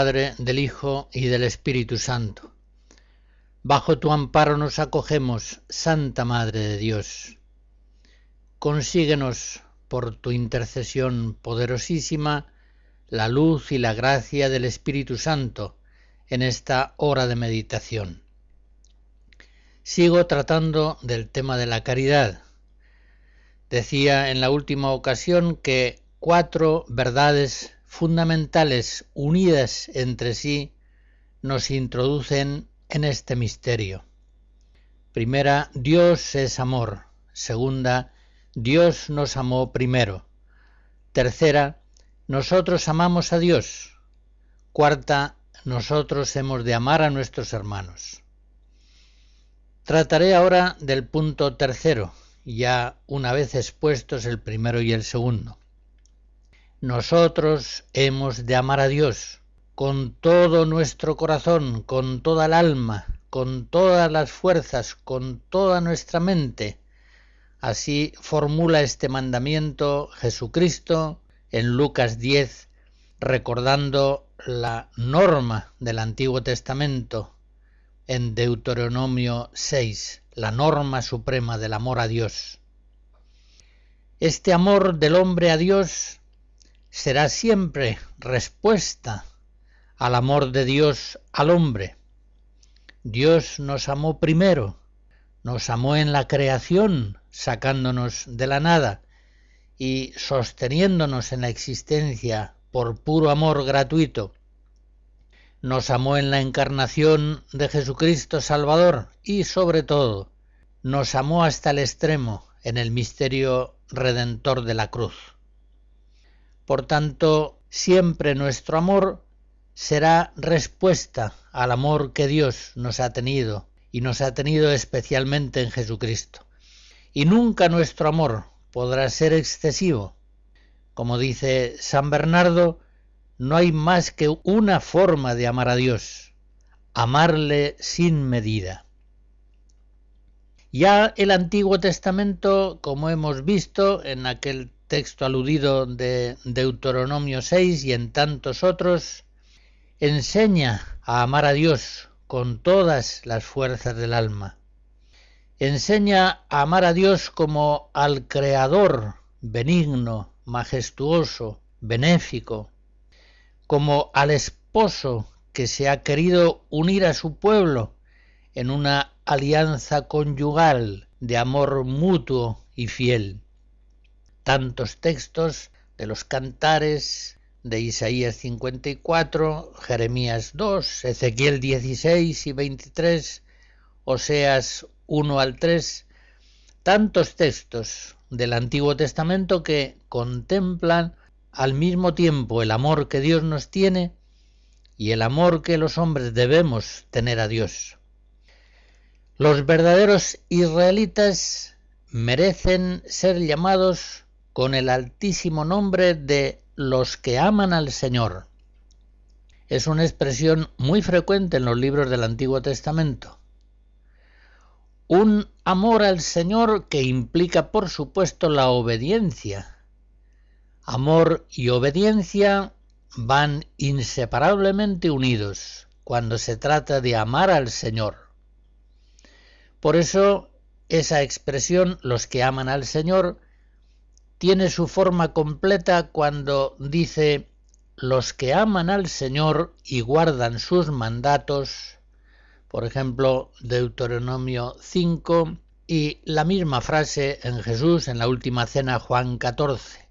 Padre, del Hijo y del Espíritu Santo. Bajo tu amparo nos acogemos, Santa Madre de Dios. Consíguenos, por tu intercesión poderosísima, la luz y la gracia del Espíritu Santo en esta hora de meditación. Sigo tratando del tema de la caridad. Decía en la última ocasión que cuatro verdades fundamentales unidas entre sí nos introducen en este misterio. Primera, Dios es amor. Segunda, Dios nos amó primero. Tercera, nosotros amamos a Dios. Cuarta, nosotros hemos de amar a nuestros hermanos. Trataré ahora del punto tercero, ya una vez expuestos el primero y el segundo. Nosotros hemos de amar a Dios con todo nuestro corazón, con toda el alma, con todas las fuerzas, con toda nuestra mente. Así formula este mandamiento Jesucristo en Lucas 10, recordando la norma del Antiguo Testamento en Deuteronomio 6, la norma suprema del amor a Dios. Este amor del hombre a Dios será siempre respuesta al amor de Dios al hombre. Dios nos amó primero, nos amó en la creación, sacándonos de la nada y sosteniéndonos en la existencia por puro amor gratuito. Nos amó en la encarnación de Jesucristo Salvador y sobre todo nos amó hasta el extremo en el misterio redentor de la cruz. Por tanto, siempre nuestro amor será respuesta al amor que Dios nos ha tenido y nos ha tenido especialmente en Jesucristo. Y nunca nuestro amor podrá ser excesivo. Como dice San Bernardo, no hay más que una forma de amar a Dios, amarle sin medida. Ya el Antiguo Testamento, como hemos visto en aquel texto aludido de Deuteronomio 6 y en tantos otros, enseña a amar a Dios con todas las fuerzas del alma. Enseña a amar a Dios como al Creador benigno, majestuoso, benéfico, como al esposo que se ha querido unir a su pueblo en una alianza conyugal de amor mutuo y fiel tantos textos de los cantares de Isaías 54, Jeremías 2, Ezequiel 16 y 23, Oseas 1 al 3, tantos textos del Antiguo Testamento que contemplan al mismo tiempo el amor que Dios nos tiene y el amor que los hombres debemos tener a Dios. Los verdaderos israelitas merecen ser llamados con el altísimo nombre de los que aman al Señor. Es una expresión muy frecuente en los libros del Antiguo Testamento. Un amor al Señor que implica, por supuesto, la obediencia. Amor y obediencia van inseparablemente unidos cuando se trata de amar al Señor. Por eso, esa expresión, los que aman al Señor, tiene su forma completa cuando dice los que aman al Señor y guardan sus mandatos, por ejemplo, Deuteronomio 5 y la misma frase en Jesús en la última cena Juan 14.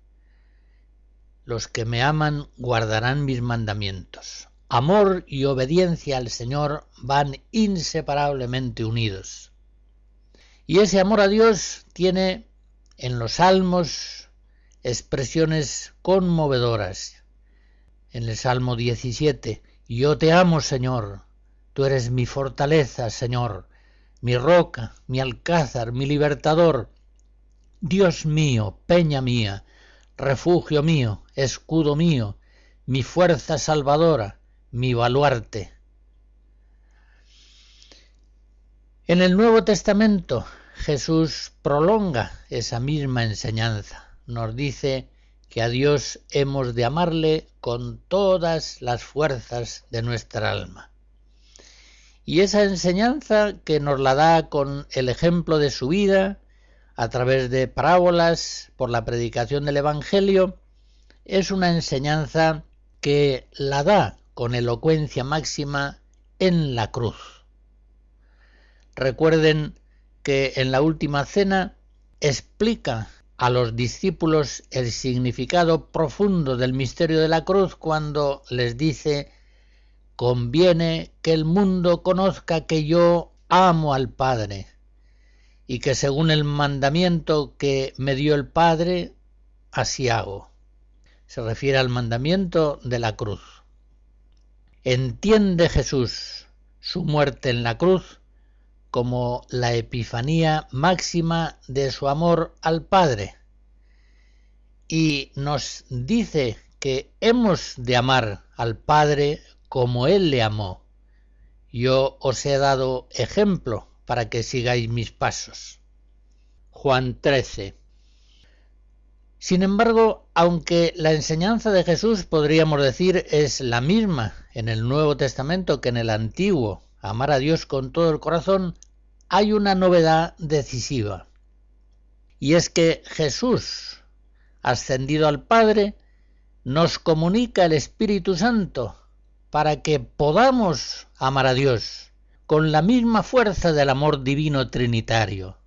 Los que me aman guardarán mis mandamientos. Amor y obediencia al Señor van inseparablemente unidos. Y ese amor a Dios tiene en los salmos expresiones conmovedoras. en el Salmo 17, Yo te amo, Señor, tú eres mi fortaleza, Señor, mi roca, mi alcázar, mi libertador, Dios mío, peña mía, refugio mío, escudo mío, mi fuerza salvadora, mi baluarte. En el Nuevo Testamento Jesús prolonga esa misma enseñanza. Nos dice que a Dios hemos de amarle con todas las fuerzas de nuestra alma. Y esa enseñanza que nos la da con el ejemplo de su vida, a través de parábolas, por la predicación del Evangelio, es una enseñanza que la da con elocuencia máxima en la cruz. Recuerden que en la última cena explica a los discípulos el significado profundo del misterio de la cruz cuando les dice conviene que el mundo conozca que yo amo al Padre y que según el mandamiento que me dio el Padre, así hago. Se refiere al mandamiento de la cruz. Entiende Jesús su muerte en la cruz como la epifanía máxima de su amor al Padre. Y nos dice que hemos de amar al Padre como Él le amó. Yo os he dado ejemplo para que sigáis mis pasos. Juan 13. Sin embargo, aunque la enseñanza de Jesús podríamos decir es la misma en el Nuevo Testamento que en el Antiguo, amar a Dios con todo el corazón, hay una novedad decisiva. Y es que Jesús, ascendido al Padre, nos comunica el Espíritu Santo para que podamos amar a Dios con la misma fuerza del amor divino trinitario.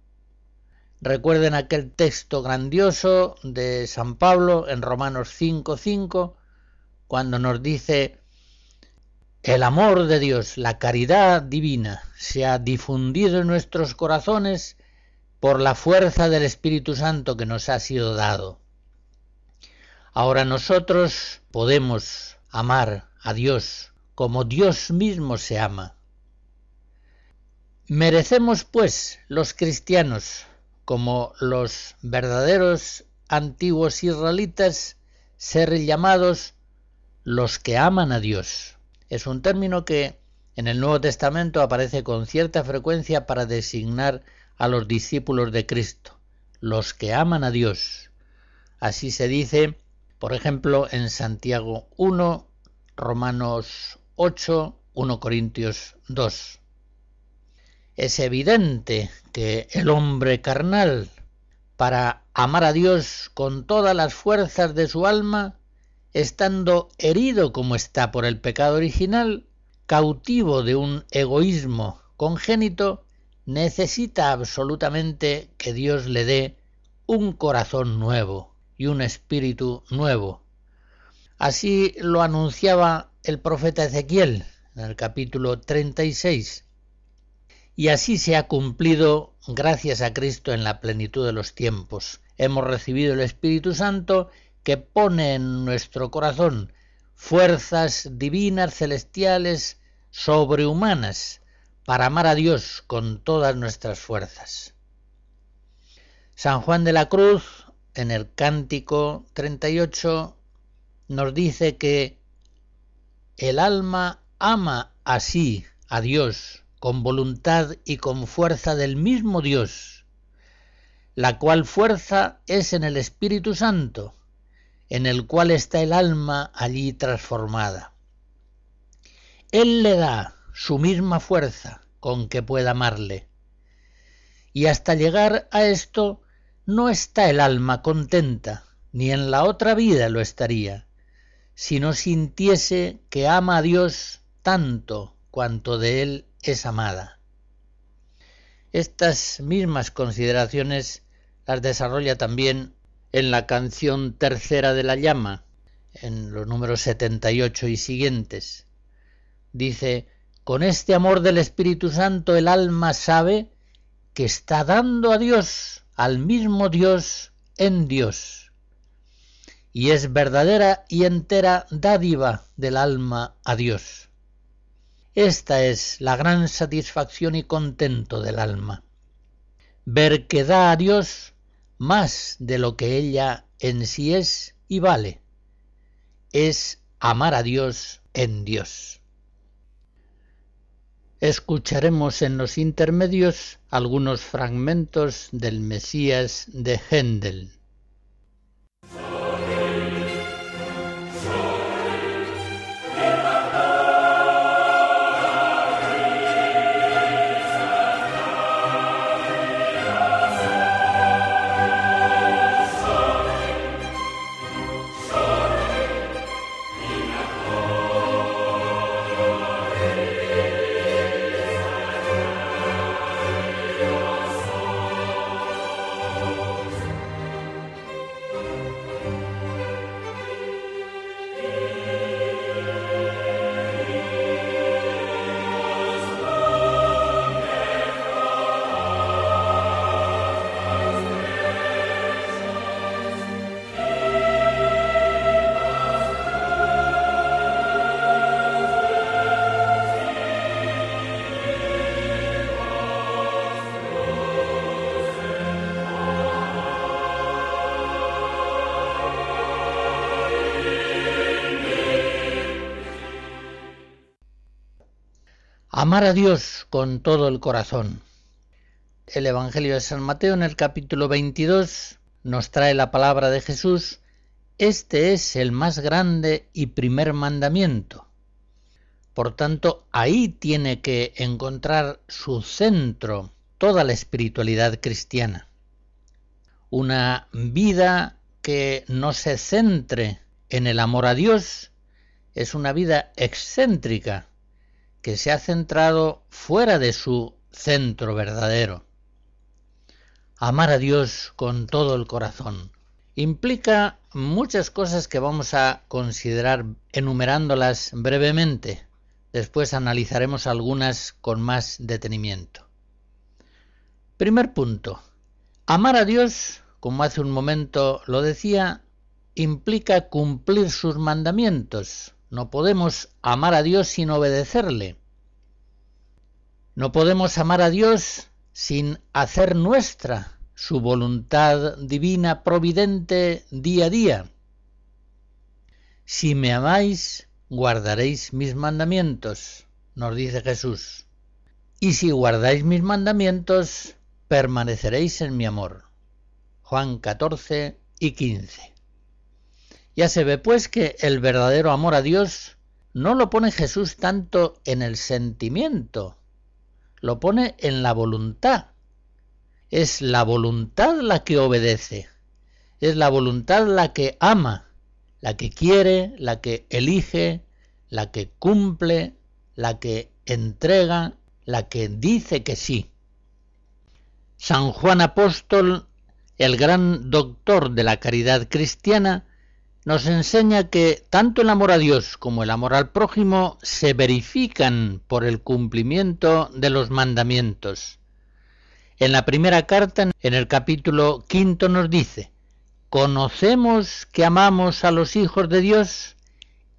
Recuerden aquel texto grandioso de San Pablo en Romanos 5:5, cuando nos dice, el amor de Dios, la caridad divina, se ha difundido en nuestros corazones por la fuerza del Espíritu Santo que nos ha sido dado. Ahora nosotros podemos amar a Dios como Dios mismo se ama. Merecemos, pues, los cristianos, como los verdaderos antiguos israelitas, ser llamados los que aman a Dios es un término que en el Nuevo Testamento aparece con cierta frecuencia para designar a los discípulos de Cristo, los que aman a Dios. Así se dice, por ejemplo, en Santiago 1, Romanos 8, 1 Corintios 2. Es evidente que el hombre carnal, para amar a Dios con todas las fuerzas de su alma, estando herido como está por el pecado original, cautivo de un egoísmo congénito, necesita absolutamente que Dios le dé un corazón nuevo y un espíritu nuevo. Así lo anunciaba el profeta Ezequiel en el capítulo 36. Y así se ha cumplido gracias a Cristo en la plenitud de los tiempos. Hemos recibido el Espíritu Santo que pone en nuestro corazón fuerzas divinas, celestiales, sobrehumanas, para amar a Dios con todas nuestras fuerzas. San Juan de la Cruz, en el Cántico 38, nos dice que el alma ama así a Dios con voluntad y con fuerza del mismo Dios, la cual fuerza es en el Espíritu Santo, en el cual está el alma allí transformada. Él le da su misma fuerza con que pueda amarle. Y hasta llegar a esto no está el alma contenta, ni en la otra vida lo estaría, si no sintiese que ama a Dios tanto cuanto de Él es amada. Estas mismas consideraciones las desarrolla también en la canción tercera de la llama, en los números 78 y siguientes. Dice, con este amor del Espíritu Santo el alma sabe que está dando a Dios, al mismo Dios, en Dios. y es verdadera y entera dádiva del alma a Dios. Esta es la gran satisfacción y contento del alma. Ver que da a Dios más de lo que ella en sí es y vale. Es amar a Dios en Dios. Escucharemos en los intermedios algunos fragmentos del Mesías de Händel. Amar a Dios con todo el corazón. El Evangelio de San Mateo en el capítulo 22 nos trae la palabra de Jesús. Este es el más grande y primer mandamiento. Por tanto, ahí tiene que encontrar su centro toda la espiritualidad cristiana. Una vida que no se centre en el amor a Dios es una vida excéntrica que se ha centrado fuera de su centro verdadero. Amar a Dios con todo el corazón implica muchas cosas que vamos a considerar enumerándolas brevemente. Después analizaremos algunas con más detenimiento. Primer punto. Amar a Dios, como hace un momento lo decía, implica cumplir sus mandamientos, no podemos amar a Dios sin obedecerle. No podemos amar a Dios sin hacer nuestra su voluntad divina providente día a día. Si me amáis, guardaréis mis mandamientos, nos dice Jesús. Y si guardáis mis mandamientos, permaneceréis en mi amor. Juan 14 y 15. Ya se ve pues que el verdadero amor a Dios no lo pone Jesús tanto en el sentimiento, lo pone en la voluntad. Es la voluntad la que obedece, es la voluntad la que ama, la que quiere, la que elige, la que cumple, la que entrega, la que dice que sí. San Juan Apóstol, el gran doctor de la caridad cristiana, nos enseña que tanto el amor a Dios como el amor al prójimo se verifican por el cumplimiento de los mandamientos. En la primera carta, en el capítulo quinto, nos dice, conocemos que amamos a los hijos de Dios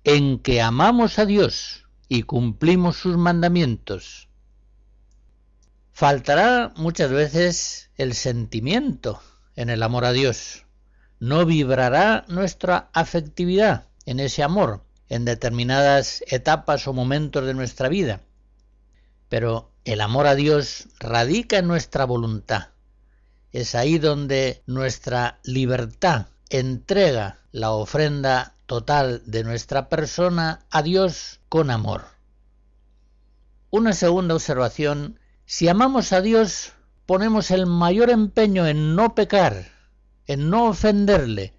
en que amamos a Dios y cumplimos sus mandamientos. Faltará muchas veces el sentimiento en el amor a Dios no vibrará nuestra afectividad en ese amor en determinadas etapas o momentos de nuestra vida. Pero el amor a Dios radica en nuestra voluntad. Es ahí donde nuestra libertad entrega la ofrenda total de nuestra persona a Dios con amor. Una segunda observación, si amamos a Dios, ponemos el mayor empeño en no pecar, en no ofenderle.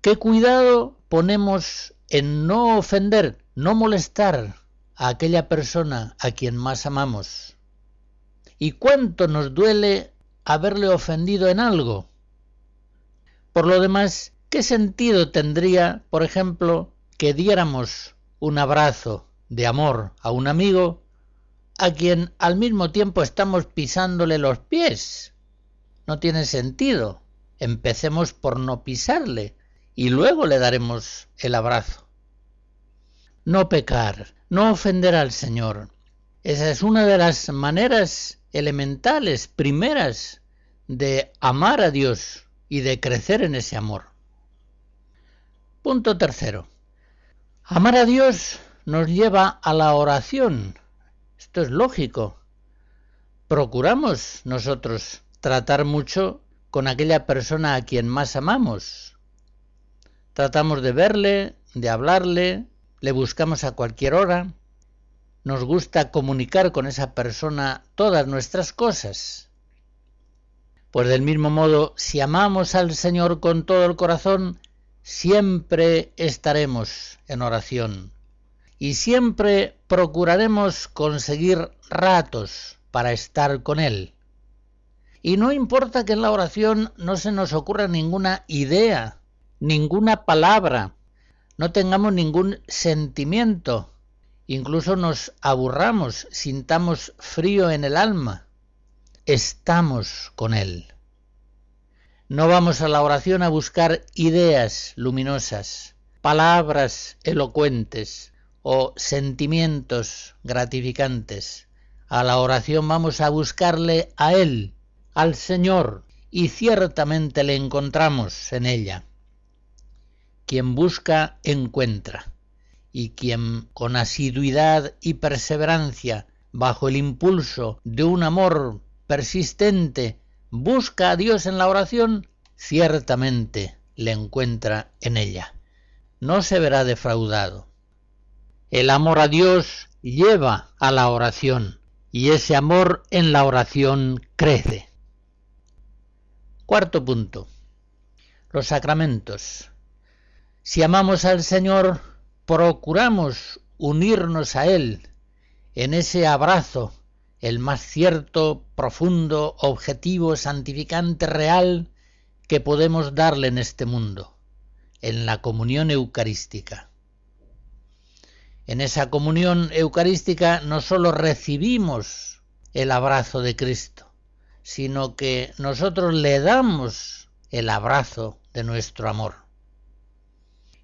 ¿Qué cuidado ponemos en no ofender, no molestar a aquella persona a quien más amamos? ¿Y cuánto nos duele haberle ofendido en algo? Por lo demás, ¿qué sentido tendría, por ejemplo, que diéramos un abrazo de amor a un amigo a quien al mismo tiempo estamos pisándole los pies? No tiene sentido. Empecemos por no pisarle y luego le daremos el abrazo. No pecar, no ofender al Señor. Esa es una de las maneras elementales, primeras, de amar a Dios y de crecer en ese amor. Punto tercero. Amar a Dios nos lleva a la oración. Esto es lógico. Procuramos nosotros tratar mucho con aquella persona a quien más amamos. Tratamos de verle, de hablarle, le buscamos a cualquier hora. Nos gusta comunicar con esa persona todas nuestras cosas. Pues del mismo modo, si amamos al Señor con todo el corazón, siempre estaremos en oración y siempre procuraremos conseguir ratos para estar con Él. Y no importa que en la oración no se nos ocurra ninguna idea, ninguna palabra, no tengamos ningún sentimiento, incluso nos aburramos, sintamos frío en el alma, estamos con Él. No vamos a la oración a buscar ideas luminosas, palabras elocuentes o sentimientos gratificantes. A la oración vamos a buscarle a Él, al Señor y ciertamente le encontramos en ella. Quien busca, encuentra, y quien con asiduidad y perseverancia, bajo el impulso de un amor persistente, busca a Dios en la oración, ciertamente le encuentra en ella. No se verá defraudado. El amor a Dios lleva a la oración, y ese amor en la oración crece. Cuarto punto. Los sacramentos. Si amamos al Señor, procuramos unirnos a Él en ese abrazo, el más cierto, profundo, objetivo, santificante, real que podemos darle en este mundo, en la comunión eucarística. En esa comunión eucarística no sólo recibimos el abrazo de Cristo, sino que nosotros le damos el abrazo de nuestro amor.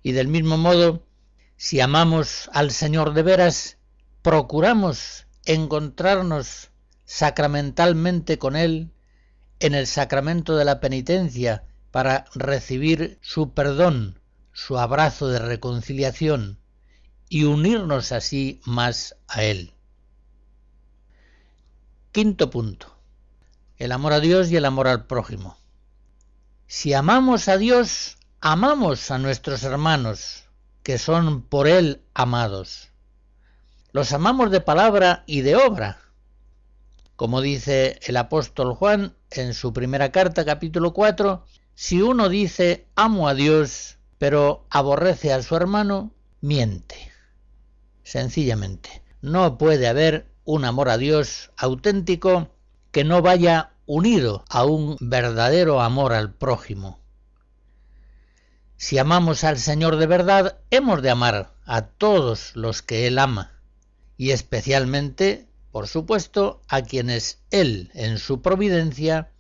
Y del mismo modo, si amamos al Señor de veras, procuramos encontrarnos sacramentalmente con Él en el sacramento de la penitencia para recibir su perdón, su abrazo de reconciliación y unirnos así más a Él. Quinto punto el amor a Dios y el amor al prójimo. Si amamos a Dios, amamos a nuestros hermanos, que son por Él amados. Los amamos de palabra y de obra. Como dice el apóstol Juan en su primera carta, capítulo 4, si uno dice amo a Dios, pero aborrece a su hermano, miente. Sencillamente, no puede haber un amor a Dios auténtico que no vaya unido a un verdadero amor al prójimo. Si amamos al Señor de verdad, hemos de amar a todos los que Él ama, y especialmente, por supuesto, a quienes Él, en su providencia,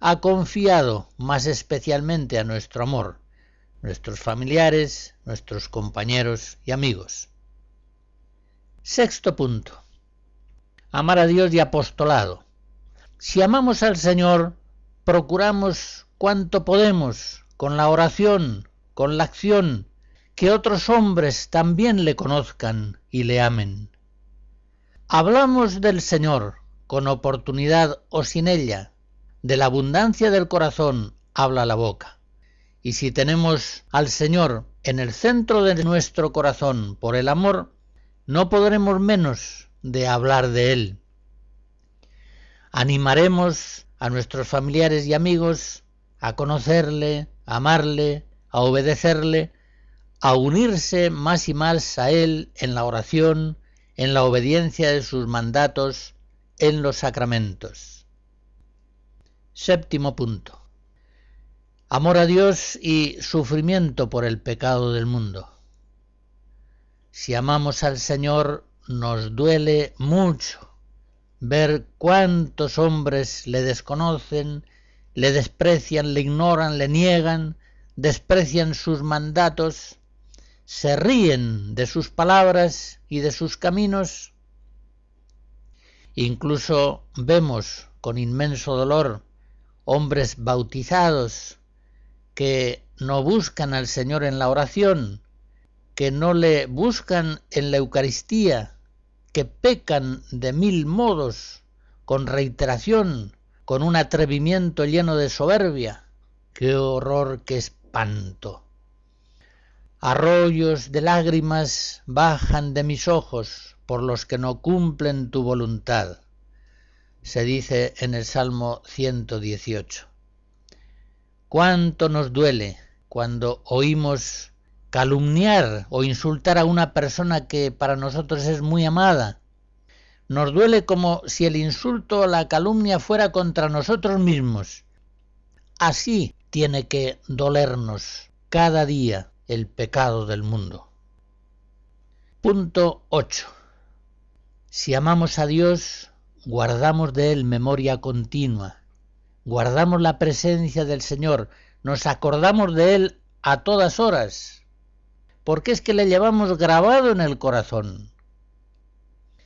ha confiado más especialmente a nuestro amor, nuestros familiares, nuestros compañeros y amigos. Sexto punto. Amar a Dios y apostolado. Si amamos al Señor, procuramos cuanto podemos, con la oración, con la acción, que otros hombres también le conozcan y le amen. Hablamos del Señor, con oportunidad o sin ella, de la abundancia del corazón habla la boca. Y si tenemos al Señor en el centro de nuestro corazón por el amor, no podremos menos de hablar de Él animaremos a nuestros familiares y amigos a conocerle, a amarle, a obedecerle, a unirse más y más a Él en la oración, en la obediencia de sus mandatos, en los sacramentos. Séptimo punto. Amor a Dios y sufrimiento por el pecado del mundo. Si amamos al Señor, nos duele mucho ver cuántos hombres le desconocen, le desprecian, le ignoran, le niegan, desprecian sus mandatos, se ríen de sus palabras y de sus caminos. Incluso vemos con inmenso dolor hombres bautizados que no buscan al Señor en la oración, que no le buscan en la Eucaristía, que pecan de mil modos, con reiteración, con un atrevimiento lleno de soberbia. ¡Qué horror, qué espanto! Arroyos de lágrimas bajan de mis ojos por los que no cumplen tu voluntad, se dice en el Salmo 118. ¿Cuánto nos duele cuando oímos calumniar o insultar a una persona que para nosotros es muy amada? Nos duele como si el insulto o la calumnia fuera contra nosotros mismos. Así tiene que dolernos cada día el pecado del mundo. Punto 8. Si amamos a Dios, guardamos de Él memoria continua, guardamos la presencia del Señor, nos acordamos de Él a todas horas, porque es que le llevamos grabado en el corazón.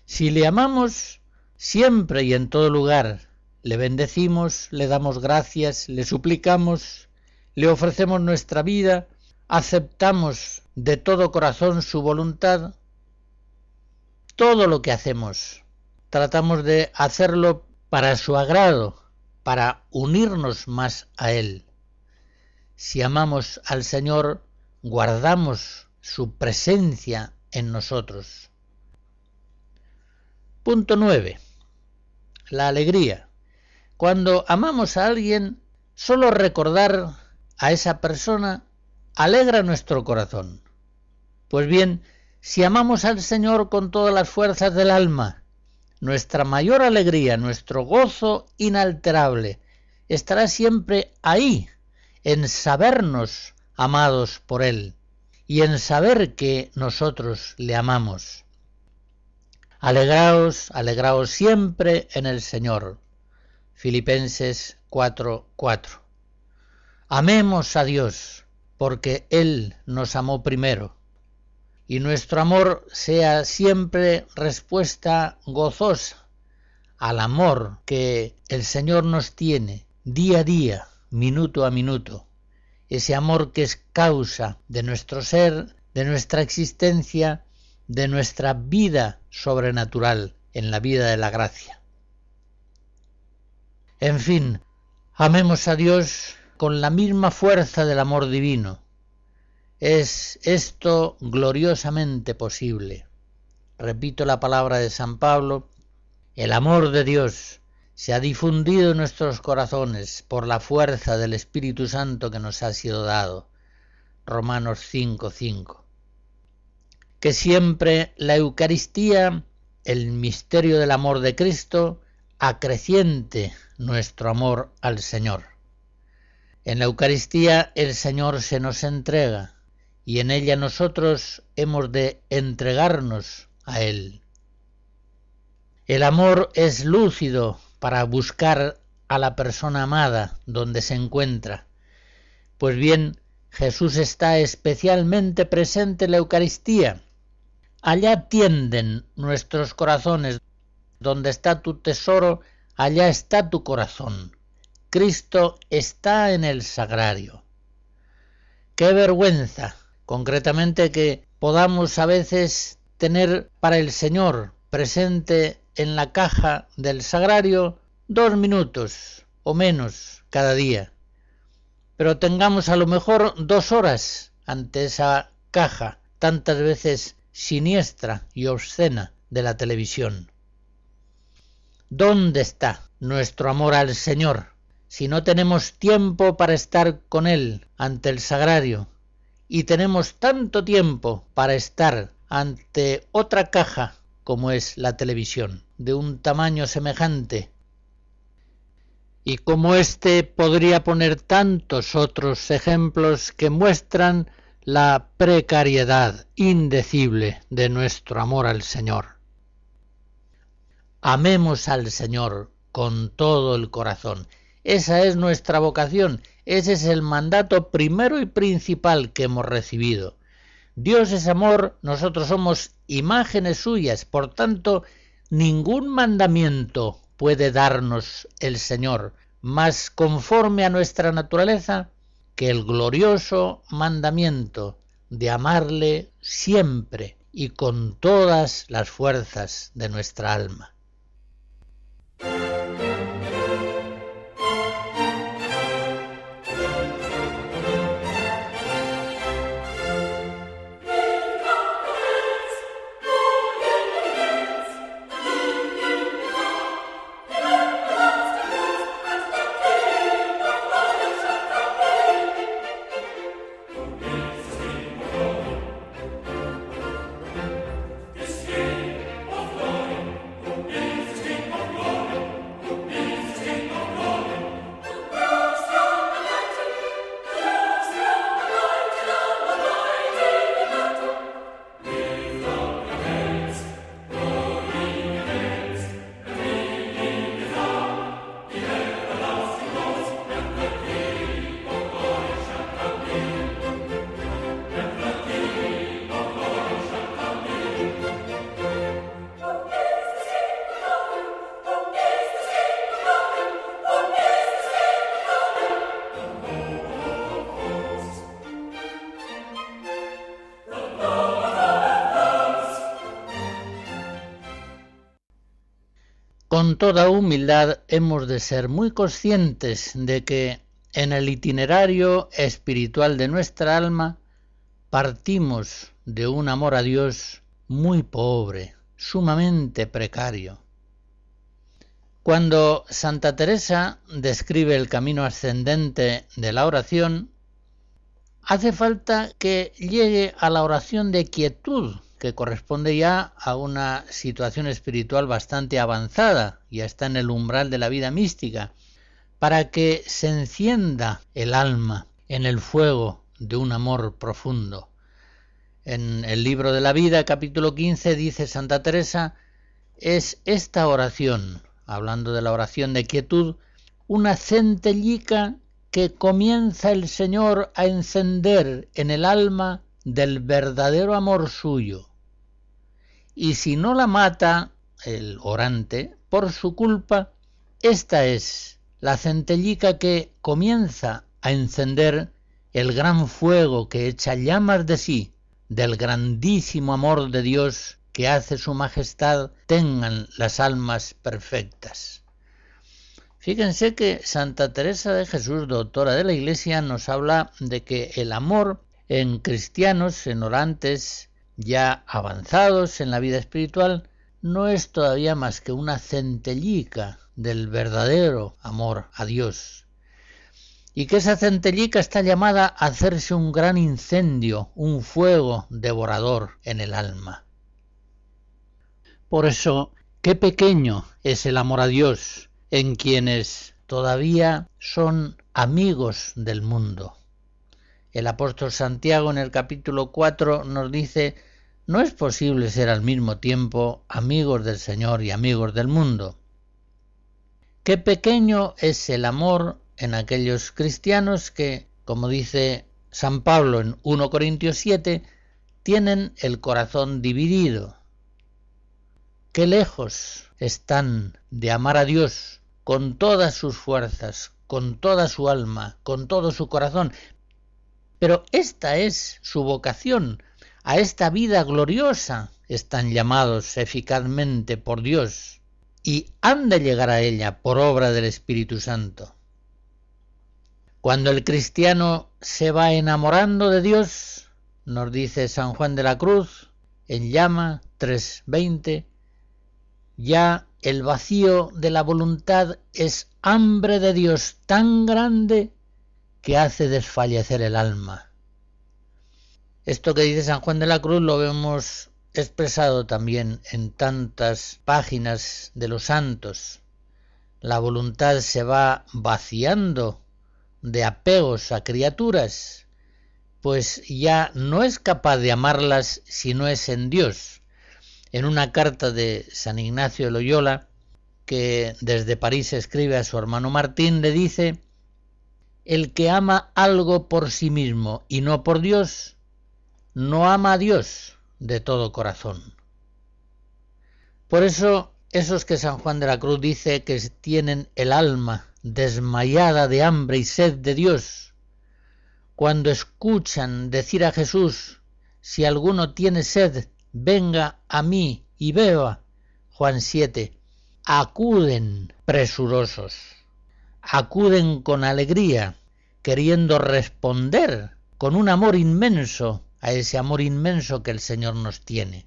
Si le amamos siempre y en todo lugar, le bendecimos, le damos gracias, le suplicamos, le ofrecemos nuestra vida, aceptamos de todo corazón su voluntad, todo lo que hacemos, tratamos de hacerlo para su agrado, para unirnos más a Él. Si amamos al Señor, guardamos su presencia en nosotros. Punto 9. La alegría. Cuando amamos a alguien, solo recordar a esa persona alegra nuestro corazón. Pues bien, si amamos al Señor con todas las fuerzas del alma, nuestra mayor alegría, nuestro gozo inalterable, estará siempre ahí, en sabernos amados por Él y en saber que nosotros le amamos. Alegraos, alegraos siempre en el Señor. Filipenses 4:4. Amemos a Dios porque Él nos amó primero, y nuestro amor sea siempre respuesta gozosa al amor que el Señor nos tiene día a día, minuto a minuto, ese amor que es causa de nuestro ser, de nuestra existencia, de nuestra vida sobrenatural en la vida de la gracia. En fin, amemos a Dios con la misma fuerza del amor divino. Es esto gloriosamente posible. Repito la palabra de San Pablo, el amor de Dios se ha difundido en nuestros corazones por la fuerza del Espíritu Santo que nos ha sido dado. Romanos 5:5. Que siempre la Eucaristía, el misterio del amor de Cristo, acreciente nuestro amor al Señor. En la Eucaristía el Señor se nos entrega y en ella nosotros hemos de entregarnos a Él. El amor es lúcido para buscar a la persona amada donde se encuentra. Pues bien, Jesús está especialmente presente en la Eucaristía. Allá tienden nuestros corazones. Donde está tu tesoro, allá está tu corazón. Cristo está en el sagrario. Qué vergüenza, concretamente, que podamos a veces tener para el Señor presente en la caja del sagrario dos minutos o menos cada día, pero tengamos a lo mejor dos horas ante esa caja tantas veces siniestra y obscena de la televisión. ¿Dónde está nuestro amor al Señor? si no tenemos tiempo para estar con Él ante el sagrario y tenemos tanto tiempo para estar ante otra caja como es la televisión, de un tamaño semejante, y como éste podría poner tantos otros ejemplos que muestran la precariedad indecible de nuestro amor al Señor. Amemos al Señor con todo el corazón Esa es nuestra vocación, ese es el mandato primero y principal que hemos recibido. Dios es amor, nosotros somos imágenes suyas, por tanto, ningún mandamiento puede darnos el Señor más conforme a nuestra naturaleza que el glorioso mandamiento de amarle siempre y con todas las fuerzas de nuestra alma. Toda humildad hemos de ser muy conscientes de que en el itinerario espiritual de nuestra alma partimos de un amor a Dios muy pobre, sumamente precario. Cuando Santa Teresa describe el camino ascendente de la oración, hace falta que llegue a la oración de quietud, que corresponde ya a una situación espiritual bastante avanzada, ya está en el umbral de la vida mística, para que se encienda el alma en el fuego de un amor profundo. En el libro de la vida, capítulo 15, dice Santa Teresa, es esta oración, hablando de la oración de quietud, una centellica que comienza el Señor a encender en el alma del verdadero amor suyo, y si no la mata el orante por su culpa, esta es la centellica que comienza a encender el gran fuego que echa llamas de sí del grandísimo amor de Dios que hace su majestad tengan las almas perfectas. Fíjense que Santa Teresa de Jesús, doctora de la Iglesia, nos habla de que el amor en cristianos, en orantes, ya avanzados en la vida espiritual, no es todavía más que una centellica del verdadero amor a Dios. Y que esa centellica está llamada a hacerse un gran incendio, un fuego devorador en el alma. Por eso, qué pequeño es el amor a Dios en quienes todavía son amigos del mundo. El apóstol Santiago en el capítulo 4 nos dice, no es posible ser al mismo tiempo amigos del Señor y amigos del mundo. Qué pequeño es el amor en aquellos cristianos que, como dice San Pablo en 1 Corintios 7, tienen el corazón dividido. Qué lejos están de amar a Dios con todas sus fuerzas, con toda su alma, con todo su corazón, pero esta es su vocación. A esta vida gloriosa están llamados eficazmente por Dios y han de llegar a ella por obra del Espíritu Santo. Cuando el cristiano se va enamorando de Dios, nos dice San Juan de la Cruz en llama 3.20, ya el vacío de la voluntad es hambre de Dios tan grande que hace desfallecer el alma. Esto que dice San Juan de la Cruz lo vemos expresado también en tantas páginas de los santos. La voluntad se va vaciando de apegos a criaturas, pues ya no es capaz de amarlas si no es en Dios. En una carta de San Ignacio de Loyola que desde París escribe a su hermano Martín, le dice, el que ama algo por sí mismo y no por Dios, no ama a Dios de todo corazón. Por eso, esos que San Juan de la Cruz dice que tienen el alma desmayada de hambre y sed de Dios, cuando escuchan decir a Jesús, si alguno tiene sed, venga a mí y beba, Juan 7, acuden presurosos, acuden con alegría, queriendo responder con un amor inmenso a ese amor inmenso que el Señor nos tiene.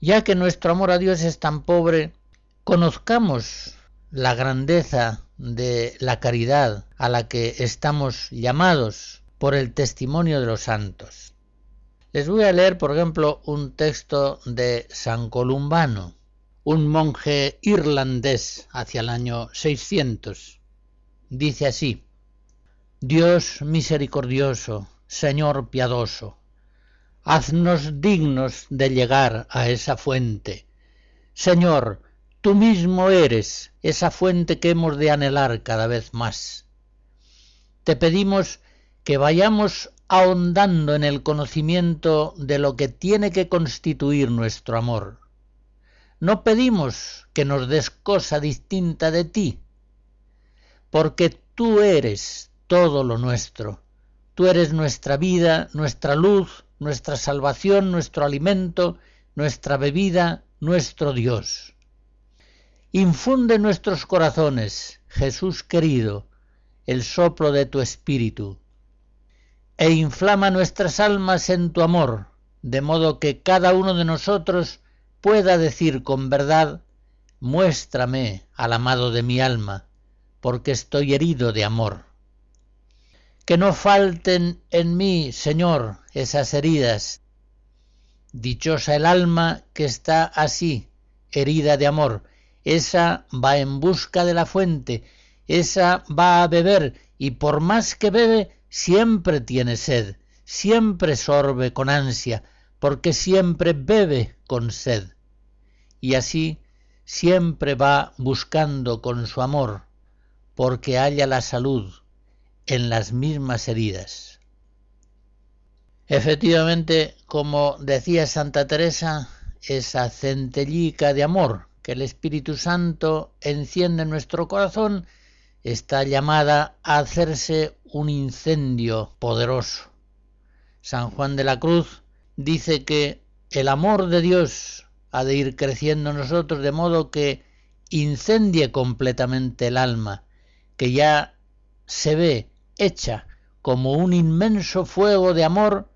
Ya que nuestro amor a Dios es tan pobre, conozcamos la grandeza de la caridad a la que estamos llamados por el testimonio de los santos. Les voy a leer, por ejemplo, un texto de San Columbano, un monje irlandés hacia el año 600. Dice así, Dios misericordioso, Señor piadoso, haznos dignos de llegar a esa fuente. Señor, tú mismo eres esa fuente que hemos de anhelar cada vez más. Te pedimos que vayamos ahondando en el conocimiento de lo que tiene que constituir nuestro amor. No pedimos que nos des cosa distinta de ti, porque tú eres todo lo nuestro. Tú eres nuestra vida, nuestra luz, nuestra salvación, nuestro alimento, nuestra bebida, nuestro Dios. Infunde en nuestros corazones, Jesús querido, el soplo de tu espíritu e inflama nuestras almas en tu amor, de modo que cada uno de nosotros pueda decir con verdad, muéstrame al amado de mi alma, porque estoy herido de amor. Que no falten en mí, Señor, esas heridas. Dichosa el alma que está así, herida de amor. Esa va en busca de la fuente, esa va a beber, y por más que bebe, siempre tiene sed, siempre sorbe con ansia, porque siempre bebe con sed. Y así siempre va buscando con su amor, porque halla la salud en las mismas heridas. Efectivamente, como decía Santa Teresa, esa centellica de amor que el Espíritu Santo enciende en nuestro corazón está llamada a hacerse un incendio poderoso. San Juan de la Cruz dice que el amor de Dios ha de ir creciendo en nosotros de modo que incendie completamente el alma, que ya se ve hecha como un inmenso fuego de amor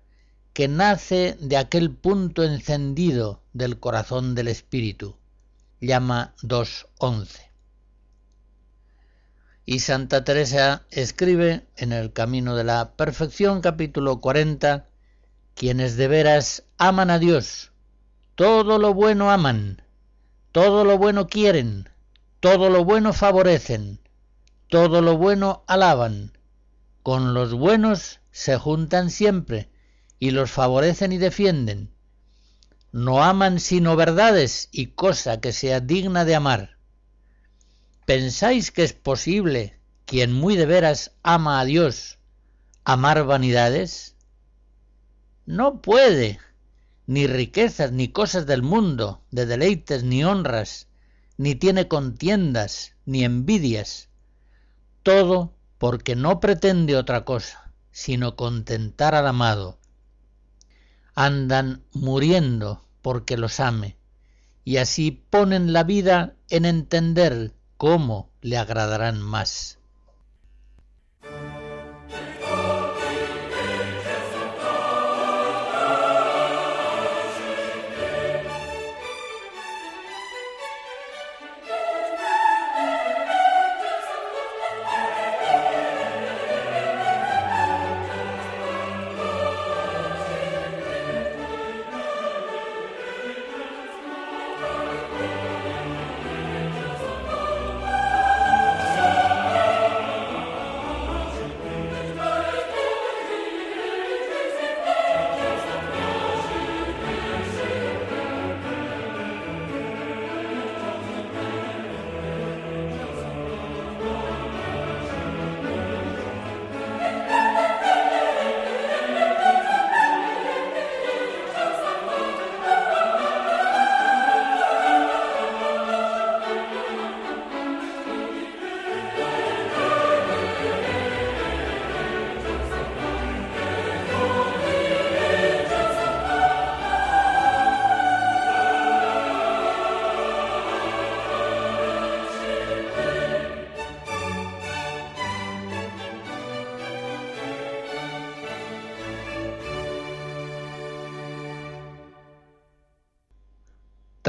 que nace de aquel punto encendido del corazón del Espíritu. Llama 2.11. Y Santa Teresa escribe en el Camino de la Perfección capítulo 40, quienes de veras aman a Dios, todo lo bueno aman, todo lo bueno quieren, todo lo bueno favorecen, todo lo bueno alaban, con los buenos se juntan siempre y los favorecen y defienden. No aman sino verdades y cosa que sea digna de amar ¿Pensáis que es posible quien muy de veras ama a Dios amar vanidades? No puede, ni riquezas, ni cosas del mundo, de deleites, ni honras, ni tiene contiendas, ni envidias. Todo porque no pretende otra cosa, sino contentar al amado. Andan muriendo porque los ame, y así ponen la vida en entender cómo le agradarán más.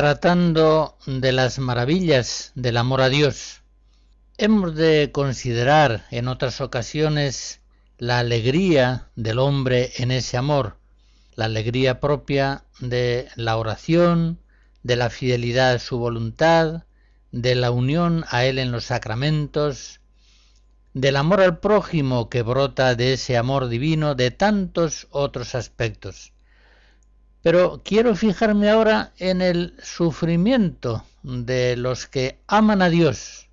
Tratando de las maravillas del amor a Dios, hemos de considerar en otras ocasiones la alegría del hombre en ese amor, la alegría propia de la oración, de la fidelidad a su voluntad, de la unión a Él en los sacramentos, del amor al prójimo que brota de ese amor divino, de tantos otros aspectos. Pero quiero fijarme ahora en el sufrimiento de los que aman a Dios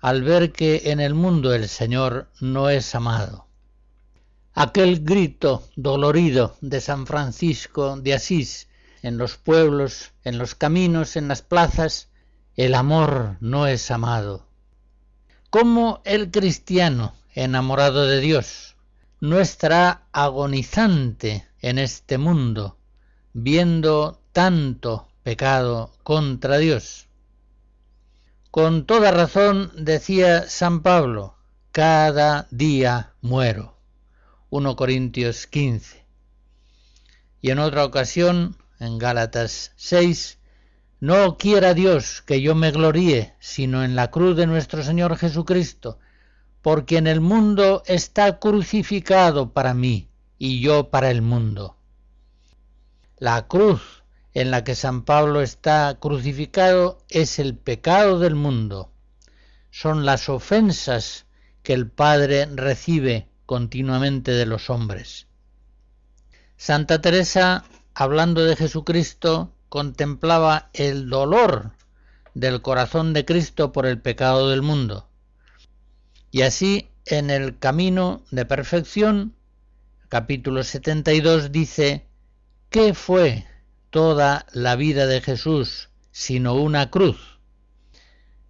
al ver que en el mundo el Señor no es amado. Aquel grito dolorido de San Francisco de Asís en los pueblos, en los caminos, en las plazas, el amor no es amado. ¿Cómo el cristiano enamorado de Dios no estará agonizante en este mundo, viendo tanto pecado contra Dios? Con toda razón decía San Pablo, cada día muero. 1 Corintios 15. Y en otra ocasión, en Gálatas 6, no quiera Dios que yo me gloríe, sino en la cruz de nuestro Señor Jesucristo, porque en el mundo está crucificado para mí y yo para el mundo. La cruz en la que San Pablo está crucificado es el pecado del mundo. Son las ofensas que el Padre recibe continuamente de los hombres. Santa Teresa, hablando de Jesucristo, contemplaba el dolor del corazón de Cristo por el pecado del mundo. Y así, en el camino de perfección, capítulo 72 dice, ¿qué fue toda la vida de Jesús sino una cruz?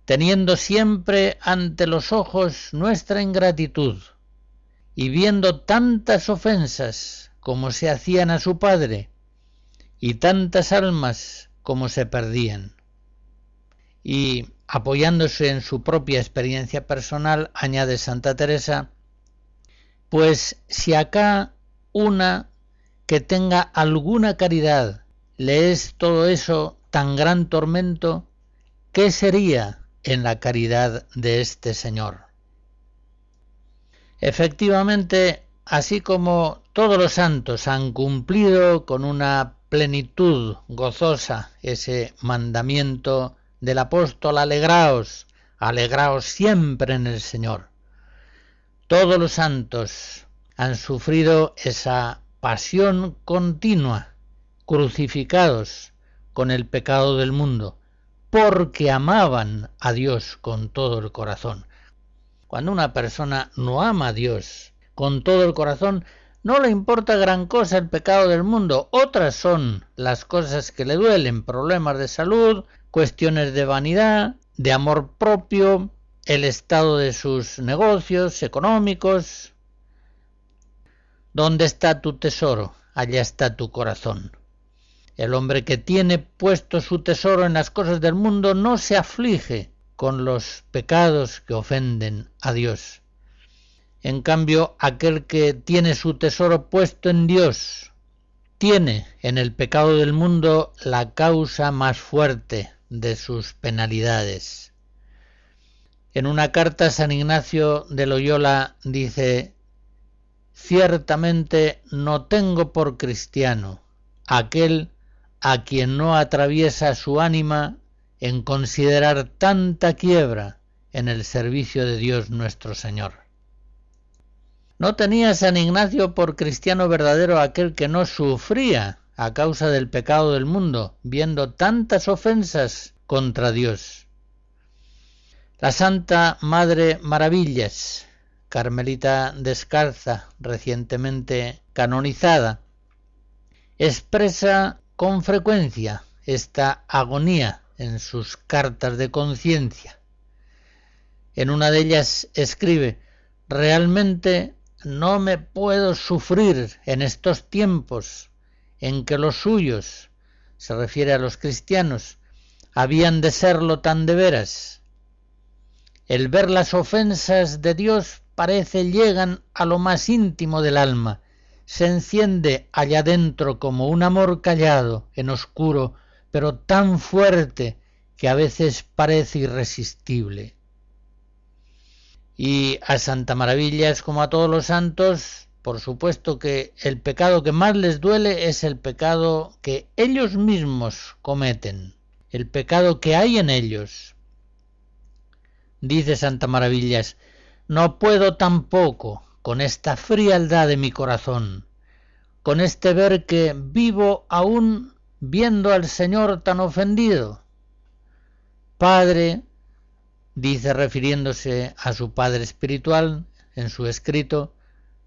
Teniendo siempre ante los ojos nuestra ingratitud, y viendo tantas ofensas como se hacían a su Padre, y tantas almas como se perdían. Y apoyándose en su propia experiencia personal, añade Santa Teresa, pues si acá una que tenga alguna caridad le es todo eso tan gran tormento, ¿qué sería en la caridad de este Señor? Efectivamente, así como todos los santos han cumplido con una plenitud gozosa ese mandamiento del apóstol, alegraos, alegraos siempre en el Señor. Todos los santos han sufrido esa pasión continua, crucificados con el pecado del mundo, porque amaban a Dios con todo el corazón. Cuando una persona no ama a Dios con todo el corazón, no le importa gran cosa el pecado del mundo. Otras son las cosas que le duelen, problemas de salud, cuestiones de vanidad, de amor propio, el estado de sus negocios económicos. ¿Dónde está tu tesoro? Allá está tu corazón. El hombre que tiene puesto su tesoro en las cosas del mundo no se aflige con los pecados que ofenden a Dios. En cambio, aquel que tiene su tesoro puesto en Dios, tiene en el pecado del mundo la causa más fuerte de sus penalidades. En una carta San Ignacio de Loyola dice, Ciertamente no tengo por cristiano aquel a quien no atraviesa su ánima en considerar tanta quiebra en el servicio de Dios nuestro Señor. No tenía San Ignacio por cristiano verdadero aquel que no sufría a causa del pecado del mundo, viendo tantas ofensas contra Dios. La Santa Madre Maravillas, Carmelita Descalza, recientemente canonizada, expresa con frecuencia esta agonía en sus cartas de conciencia. En una de ellas escribe, realmente no me puedo sufrir en estos tiempos en que los suyos, se refiere a los cristianos, habían de serlo tan de veras. El ver las ofensas de Dios parece llegan a lo más íntimo del alma, se enciende allá dentro como un amor callado, en oscuro, pero tan fuerte que a veces parece irresistible. Y a Santa Maravillas como a todos los santos, por supuesto que el pecado que más les duele es el pecado que ellos mismos cometen, el pecado que hay en ellos. Dice Santa Maravillas, no puedo tampoco, con esta frialdad de mi corazón, con este ver que vivo aún viendo al Señor tan ofendido. Padre, dice refiriéndose a su Padre espiritual en su escrito,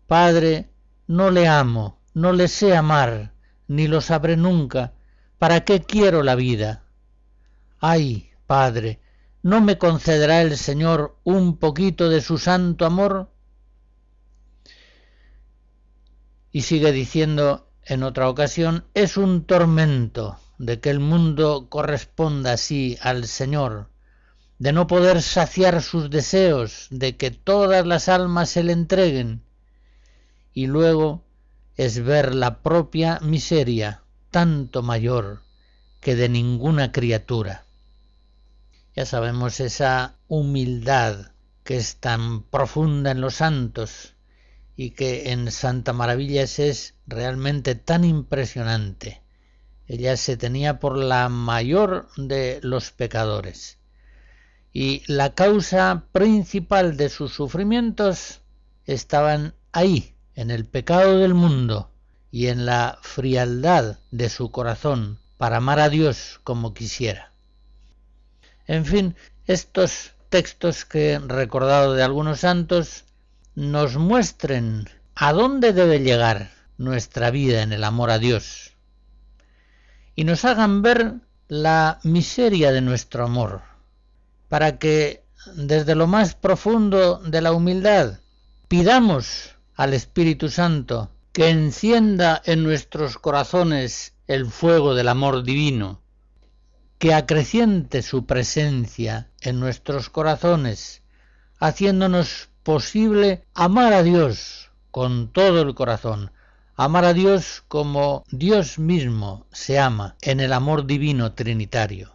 Padre, no le amo, no le sé amar, ni lo sabré nunca, ¿para qué quiero la vida? Ay, Padre, ¿no me concederá el Señor un poquito de su santo amor? Y sigue diciendo en otra ocasión, es un tormento de que el mundo corresponda así al Señor, de no poder saciar sus deseos, de que todas las almas se le entreguen, y luego es ver la propia miseria tanto mayor que de ninguna criatura. Ya sabemos esa humildad que es tan profunda en los santos, y que en Santa Maravillas es realmente tan impresionante. Ella se tenía por la mayor de los pecadores. Y la causa principal de sus sufrimientos estaban ahí, en el pecado del mundo y en la frialdad de su corazón para amar a Dios como quisiera. En fin, estos textos que he recordado de algunos santos nos muestren a dónde debe llegar nuestra vida en el amor a Dios y nos hagan ver la miseria de nuestro amor, para que desde lo más profundo de la humildad pidamos al Espíritu Santo que encienda en nuestros corazones el fuego del amor divino, que acreciente su presencia en nuestros corazones, haciéndonos posible amar a Dios con todo el corazón, amar a Dios como Dios mismo se ama en el amor divino trinitario.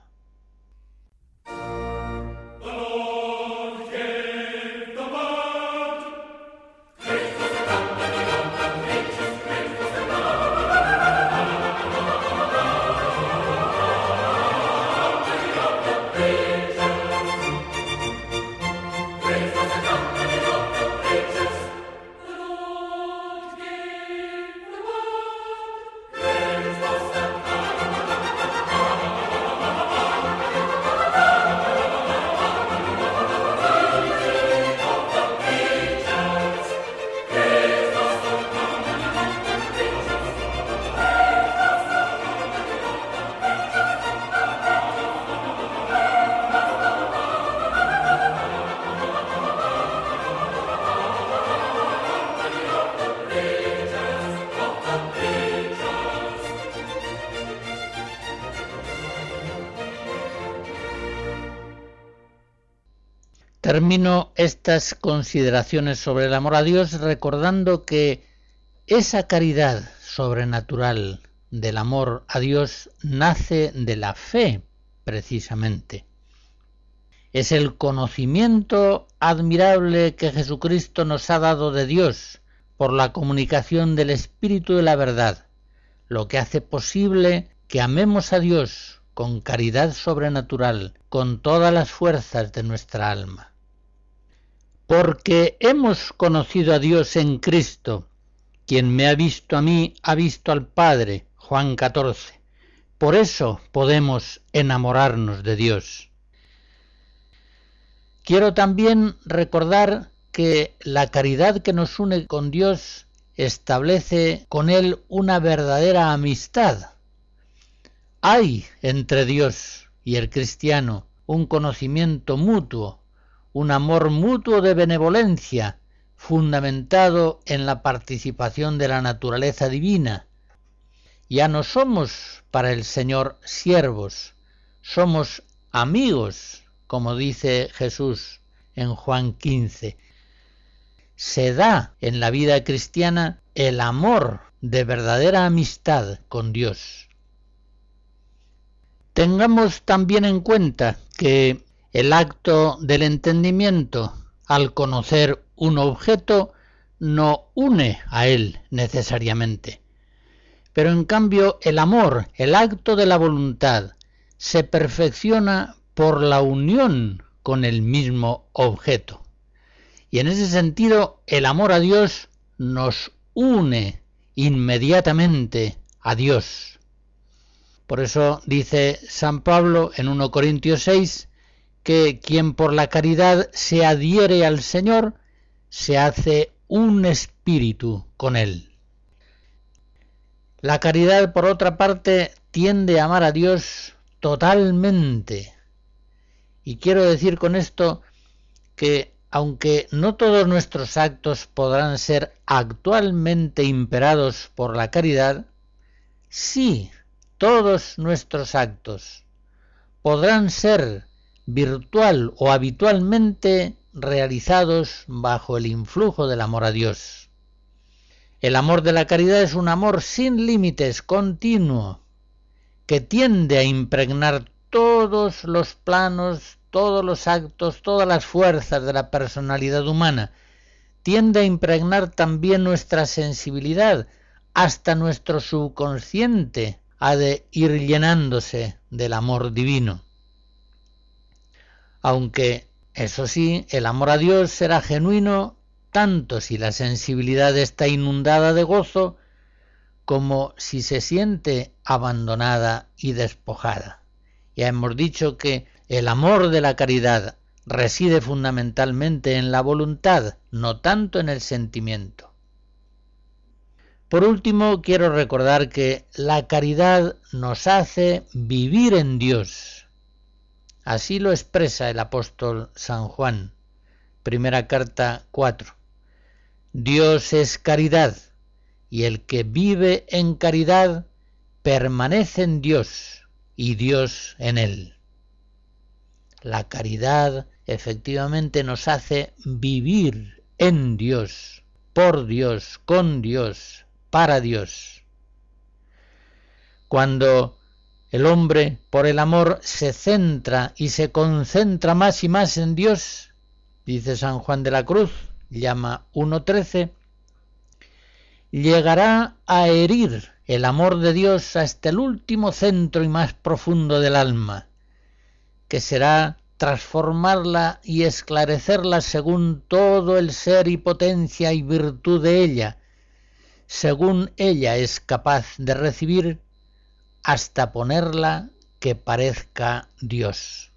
Estas consideraciones sobre el amor a Dios recordando que esa caridad sobrenatural del amor a Dios nace de la fe, precisamente. Es el conocimiento admirable que Jesucristo nos ha dado de Dios por la comunicación del Espíritu de la verdad, lo que hace posible que amemos a Dios con caridad sobrenatural, con todas las fuerzas de nuestra alma porque hemos conocido a Dios en Cristo. Quien me ha visto a mí ha visto al Padre. Juan 14. Por eso podemos enamorarnos de Dios. Quiero también recordar que la caridad que nos une con Dios establece con Él una verdadera amistad. Hay entre Dios y el cristiano un conocimiento mutuo, un amor mutuo de benevolencia, fundamentado en la participación de la naturaleza divina. Ya no somos para el Señor siervos, somos amigos, como dice Jesús en Juan 15. Se da en la vida cristiana el amor de verdadera amistad con Dios. Tengamos también en cuenta que el acto del entendimiento al conocer un objeto no une a él necesariamente. Pero en cambio el amor, el acto de la voluntad, se perfecciona por la unión con el mismo objeto. Y en ese sentido el amor a Dios nos une inmediatamente a Dios. Por eso dice San Pablo en 1 Corintios 6 que quien por la caridad se adhiere al Señor se hace un espíritu con él. La caridad, por otra parte, tiende a amar a Dios totalmente. Y quiero decir con esto que aunque no todos nuestros actos podrán ser actualmente imperados por la caridad, sí, todos nuestros actos podrán ser virtual o habitualmente realizados bajo el influjo del amor a Dios. El amor de la caridad es un amor sin límites, continuo, que tiende a impregnar todos los planos, todos los actos, todas las fuerzas de la personalidad humana, tiende a impregnar también nuestra sensibilidad, hasta nuestro subconsciente ha de ir llenándose del amor divino. Aunque, eso sí, el amor a Dios será genuino tanto si la sensibilidad está inundada de gozo, como si se siente abandonada y despojada. Ya hemos dicho que el amor de la caridad reside fundamentalmente en la voluntad, no tanto en el sentimiento. Por último, quiero recordar que la caridad nos hace vivir en Dios. Así lo expresa el apóstol San Juan, primera carta 4. Dios es caridad, y el que vive en caridad permanece en Dios y Dios en él. La caridad efectivamente nos hace vivir en Dios, por Dios, con Dios, para Dios. Cuando el hombre, por el amor, se centra y se concentra más y más en Dios, dice San Juan de la Cruz, llama 1.13, llegará a herir el amor de Dios hasta el último centro y más profundo del alma, que será transformarla y esclarecerla según todo el ser y potencia y virtud de ella, según ella es capaz de recibir, hasta ponerla que parezca Dios.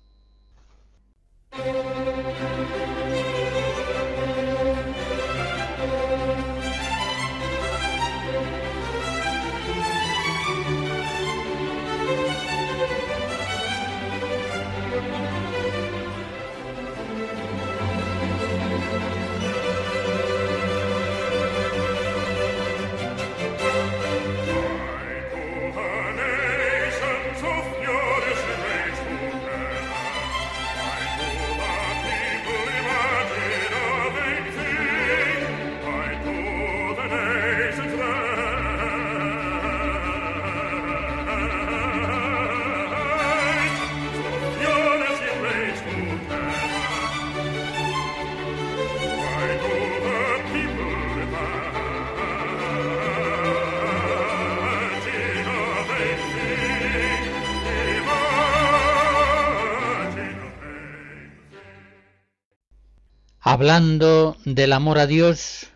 Hablando del amor a Dios,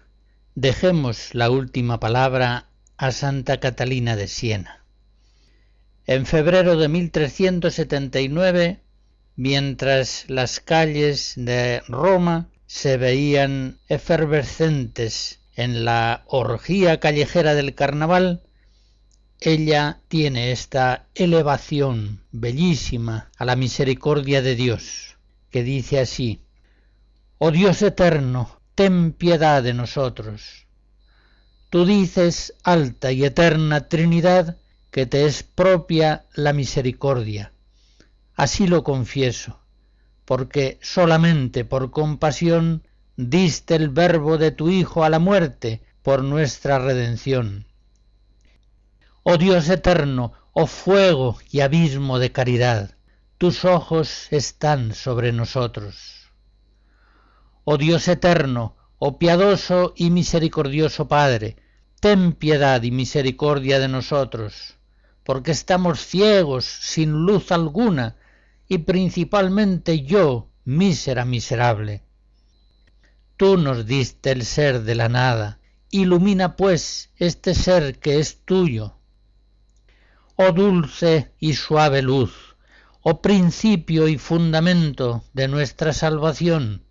dejemos la última palabra a Santa Catalina de Siena. En febrero de 1379, mientras las calles de Roma se veían efervescentes en la orgía callejera del carnaval, ella tiene esta elevación bellísima a la misericordia de Dios, que dice así, Oh Dios eterno, ten piedad de nosotros. Tú dices, alta y eterna Trinidad, que te es propia la misericordia. Así lo confieso, porque solamente por compasión diste el verbo de tu Hijo a la muerte por nuestra redención. Oh Dios eterno, Oh fuego y abismo de caridad, tus ojos están sobre nosotros. Oh Dios eterno, oh piadoso y misericordioso Padre, ten piedad y misericordia de nosotros, porque estamos ciegos, sin luz alguna, y principalmente yo, mísera miserable. Tú nos diste el ser de la nada, ilumina pues este ser que es tuyo. Oh dulce y suave luz, oh principio y fundamento de nuestra salvación,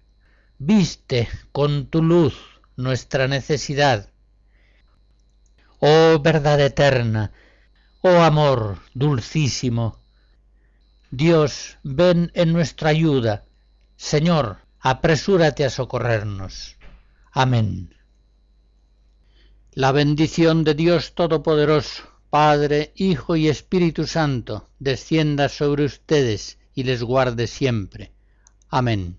viste con tu luz nuestra necesidad. Oh verdad eterna, oh amor dulcísimo, Dios, ven en nuestra ayuda. Señor, apresúrate a socorrernos. Amén. La bendición de Dios Todopoderoso, Padre, Hijo y Espíritu Santo, descienda sobre ustedes y les guarde siempre. Amén.